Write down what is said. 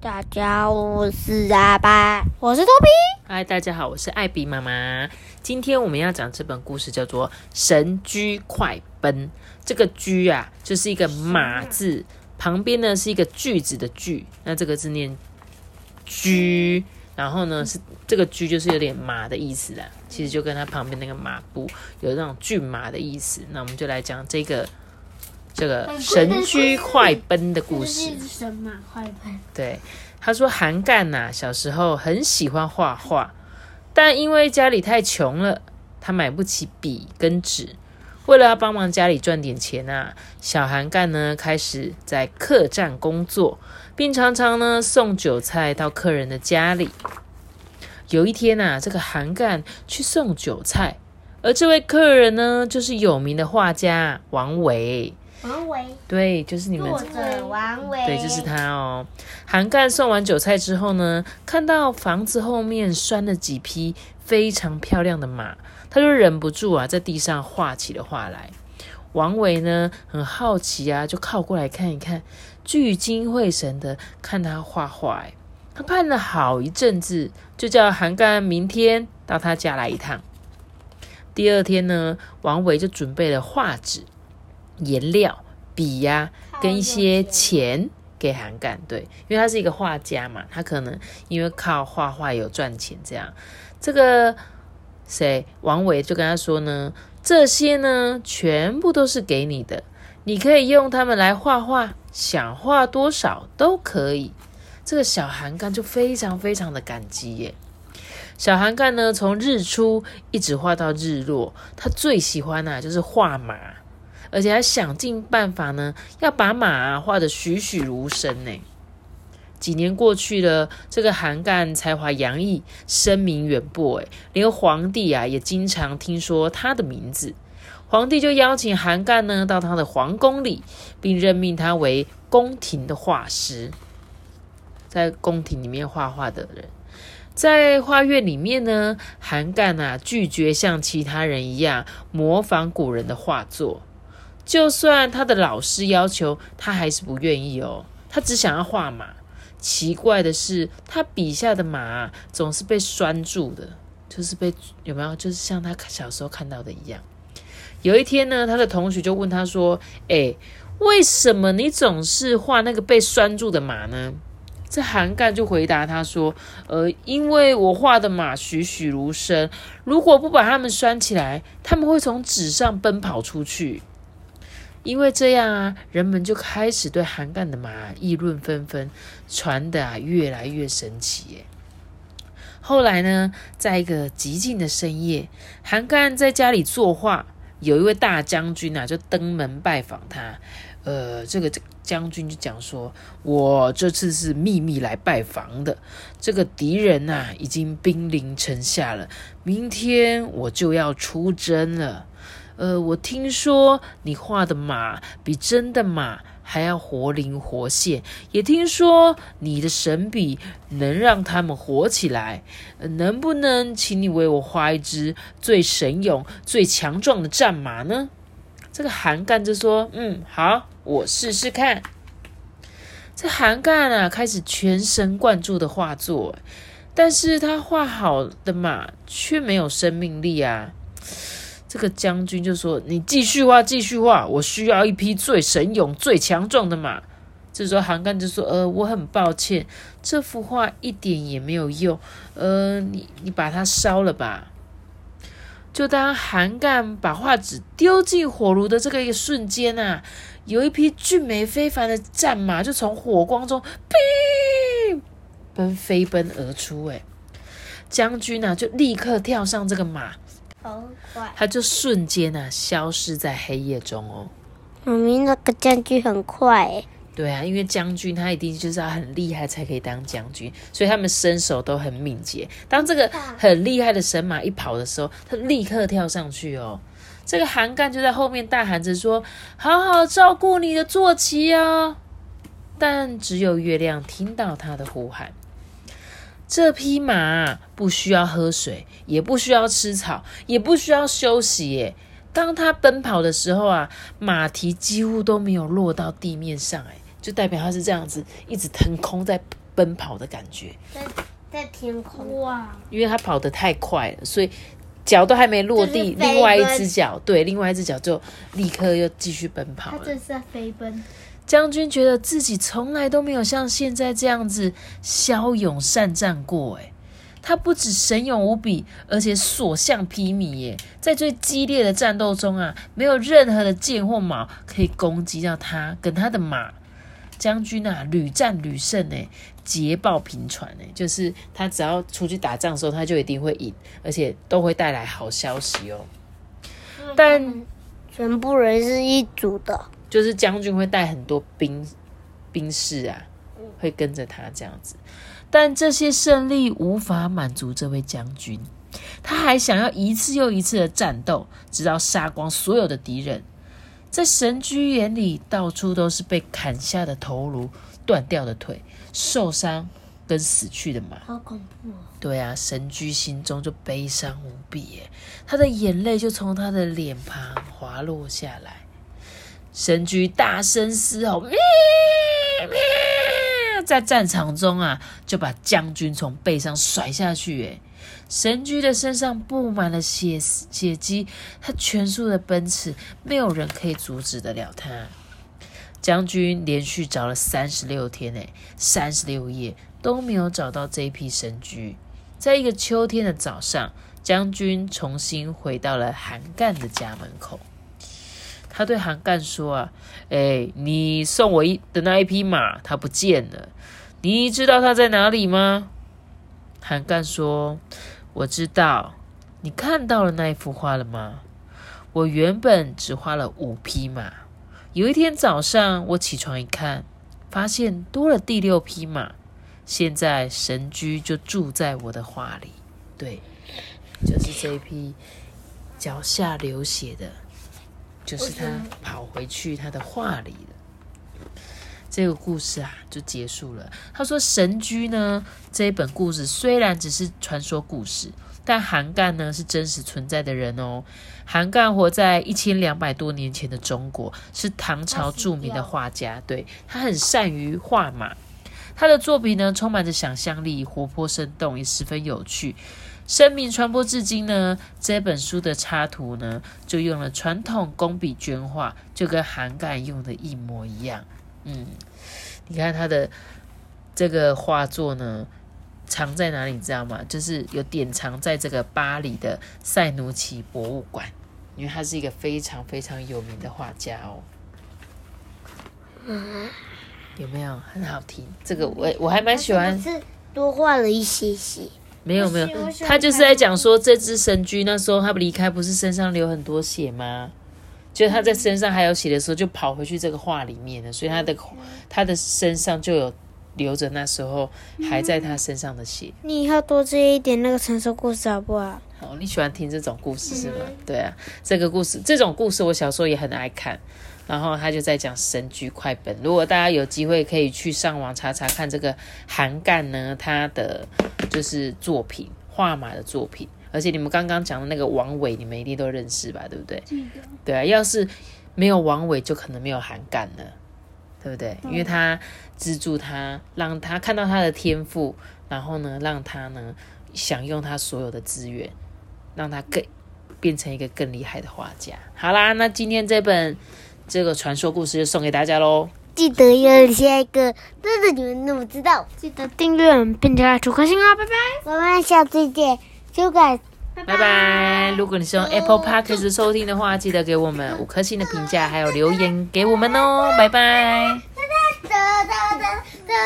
大家好，我是阿爸，我是多比。嗨，大家好，我是艾比妈妈。今天我们要讲这本故事叫做《神驹快奔》。这个“驹”啊，就是一个马字，旁边呢是一个句子的“句”，那这个字念“驹”，然后呢是这个“驹”就是有点马的意思啦。其实就跟它旁边那个马步有那种骏马的意思。那我们就来讲这个这个神驹快奔的故事。神马快奔。对，他说韩干呐，小时候很喜欢画画，但因为家里太穷了，他买不起笔跟纸。为了要帮忙家里赚点钱啊，小韩干呢开始在客栈工作，并常常呢送酒菜到客人的家里。有一天呐，这个韩干去送酒菜，而这位客人呢，就是有名的画家王维。对，就是你们作者王维，对，就是他哦。韩干送完韭菜之后呢，看到房子后面拴了几匹非常漂亮的马。他就忍不住啊，在地上画起了画来。王维呢，很好奇啊，就靠过来看一看，聚精会神的看他画画。哎，他盼了好一阵子，就叫韩干明天到他家来一趟。第二天呢，王维就准备了画纸、颜料、笔呀，跟一些钱给韩干。对，因为他是一个画家嘛，他可能因为靠画画有赚钱，这样这个。谁？王伟就跟他说呢，这些呢，全部都是给你的，你可以用它们来画画，想画多少都可以。这个小韩干就非常非常的感激耶。小韩干呢，从日出一直画到日落，他最喜欢呢就是画马，而且还想尽办法呢，要把马画的栩栩如生呢。几年过去了，这个韩干才华洋溢，声名远播，哎连皇帝啊也经常听说他的名字。皇帝就邀请韩干呢到他的皇宫里，并任命他为宫廷的画师，在宫廷里面画画的人。在画院里面呢，韩干啊拒绝像其他人一样模仿古人的画作，就算他的老师要求，他还是不愿意哦，他只想要画马。奇怪的是，他笔下的马总是被拴住的，就是被有没有？就是像他小时候看到的一样。有一天呢，他的同学就问他说：“哎，为什么你总是画那个被拴住的马呢？”这韩干就回答他说：“呃，因为我画的马栩栩如生，如果不把它们拴起来，他们会从纸上奔跑出去。”因为这样啊，人们就开始对韩干的马议论纷纷，传的啊越来越神奇耶。后来呢，在一个寂静的深夜，韩干在家里作画，有一位大将军啊就登门拜访他。呃，这个将军就讲说：“我这次是秘密来拜访的，这个敌人呐已经兵临城下了，明天我就要出征了。”呃，我听说你画的马比真的马还要活灵活现，也听说你的神笔能让他们活起来。能不能请你为我画一只最神勇、最强壮的战马呢？这个韩干就说：“嗯，好，我试试看。”这韩干啊，开始全神贯注的画作，但是他画好的马却没有生命力啊。这个将军就说：“你继续画，继续画，我需要一匹最神勇、最强壮的马。”这时候韩干就说：“呃，我很抱歉，这幅画一点也没有用。呃，你你把它烧了吧。”就当韩干把画纸丢进火炉的这个一瞬间啊，有一匹俊美非凡的战马就从火光中飞奔飞奔而出。哎，将军呢就立刻跳上这个马。好快，他就瞬间啊消失在黑夜中哦。妈咪，那个将军很快诶。对啊，因为将军他一定就是要很厉害才可以当将军，所以他们身手都很敏捷。当这个很厉害的神马一跑的时候，他立刻跳上去哦。这个韩干就在后面大喊着说：“好好照顾你的坐骑啊！”但只有月亮听到他的呼喊。这匹马不需要喝水，也不需要吃草，也不需要休息。耶，当它奔跑的时候啊，马蹄几乎都没有落到地面上。哎，就代表它是这样子一直腾空在奔跑的感觉，在在天空，哇，因为它跑得太快了，所以脚都还没落地，另外一只脚对，另外一只脚就立刻又继续奔跑了。它这是在飞奔，将军觉得自己从来都没有像现在这样子骁勇善战过，诶，他不止神勇无比，而且所向披靡耶！在最激烈的战斗中啊，没有任何的剑或矛可以攻击到他跟他的马。将军啊，屡战屡胜哎，捷报频传哎，就是他只要出去打仗的时候，他就一定会赢，而且都会带来好消息哦。但全部人是一组的，就是将军会带很多兵兵士啊，会跟着他这样子。但这些胜利无法满足这位将军，他还想要一次又一次的战斗，直到杀光所有的敌人。在神居眼里，到处都是被砍下的头颅、断掉的腿、受伤跟死去的马。好恐怖哦！对啊，神居心中就悲伤无比耶，他的眼泪就从他的脸庞滑落下来。神驹大声嘶吼，咩咩，在战场中啊，就把将军从背上甩下去。哎，神驹的身上布满了血血迹，他全速的奔驰，没有人可以阻止得了他。将军连续找了三十六天，哎，三十六夜都没有找到这一批神驹。在一个秋天的早上，将军重新回到了韩干的家门口。他对韩干说：“啊，哎，你送我一的那一匹马，它不见了，你知道它在哪里吗？”韩干说：“我知道。你看到了那一幅画了吗？我原本只画了五匹马。”有一天早上，我起床一看，发现多了第六匹马。现在神驹就住在我的画里，对，就是这一匹脚下流血的，就是他跑回去他的画里了。这个故事啊，就结束了。他说：“神驹呢，这一本故事虽然只是传说故事，但韩干呢是真实存在的人哦。韩干活在一千两百多年前的中国，是唐朝著名的画家。对他很善于画马，他的作品呢充满着想象力，活泼生动，也十分有趣。声名传播至今呢，这本书的插图呢就用了传统工笔绢画，就跟韩干用的一模一样。嗯，你看他的这个画作呢，藏在哪里？你知道吗？就是有典藏在这个巴黎的塞努奇博物馆，因为他是一个非常非常有名的画家哦。嗯有没有很好听？这个我我还蛮喜欢。是多画了一些些，没有没有他就是在讲说这只神驹那时候他离开不是身上流很多血吗？就他在身上还有血的时候，就跑回去这个画里面了，所以他的他的身上就有流着那时候还在他身上的血。你以后多接一点那个传说故事好不好？哦，你喜欢听这种故事是吗？对啊，这个故事这种故事我小时候也很爱看。然后他就在讲神驹快本，如果大家有机会可以去上网查查看这个韩干呢，他的就是作品画马的作品，而且你们刚刚讲的那个王伟，你们一定都认识吧？对不对？对啊，要是没有王伟，就可能没有韩干了，对不对？因为他资助他，让他看到他的天赋，然后呢，让他呢享用他所有的资源，让他更变成一个更厉害的画家。好啦，那今天这本这个传说故事就送给大家喽。记得要下一个，真的你们怎么知道？记得订阅我们，并且按出颗星哦，拜拜。我们下次见，修改。拜拜，如果你是用 Apple Podcast 收听的话，记得给我们五颗星的评价，还有留言给我们哦，拜拜。